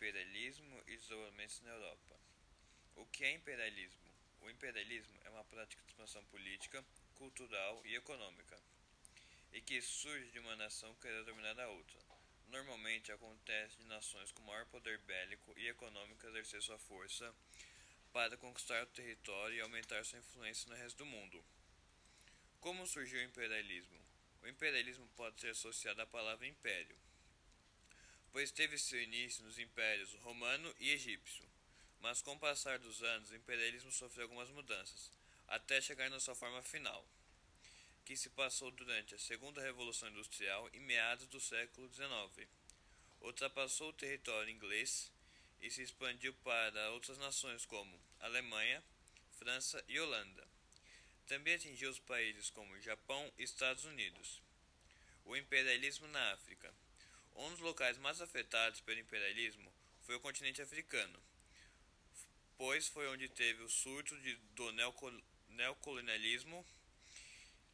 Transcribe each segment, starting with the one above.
imperialismo e desenvolvimento na Europa. O que é imperialismo? O imperialismo é uma prática de expansão política, cultural e econômica, e que surge de uma nação querer dominar a outra. Normalmente acontece de nações com maior poder bélico e econômico exercer sua força para conquistar o território e aumentar sua influência no resto do mundo. Como surgiu o imperialismo? O imperialismo pode ser associado à palavra império pois teve seu início nos impérios romano e egípcio. Mas com o passar dos anos, o imperialismo sofreu algumas mudanças, até chegar na sua forma final, que se passou durante a Segunda Revolução Industrial e meados do século XIX. Ultrapassou o território inglês e se expandiu para outras nações como Alemanha, França e Holanda. Também atingiu os países como Japão e Estados Unidos. O imperialismo na África. Um dos locais mais afetados pelo imperialismo foi o continente africano, pois foi onde teve o surto de, do neocolonialismo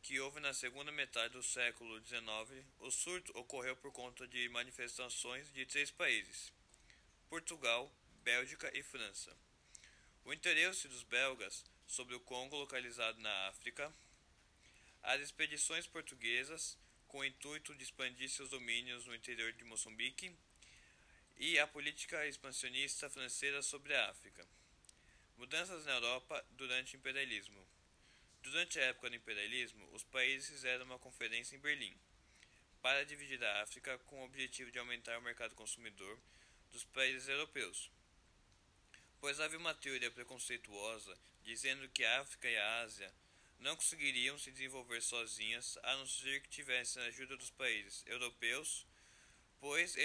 que houve na segunda metade do século XIX. O surto ocorreu por conta de manifestações de três países: Portugal, Bélgica e França. O interesse dos belgas sobre o Congo, localizado na África, as expedições portuguesas com o intuito de expandir seus domínios no interior de Moçambique, e a política expansionista francesa sobre a África. Mudanças na Europa durante o imperialismo. Durante a época do imperialismo, os países fizeram uma conferência em Berlim para dividir a África com o objetivo de aumentar o mercado consumidor dos países europeus. Pois havia uma teoria preconceituosa dizendo que a África e a Ásia não conseguiriam se desenvolver sozinhas a não ser que tivessem a ajuda dos países europeus, pois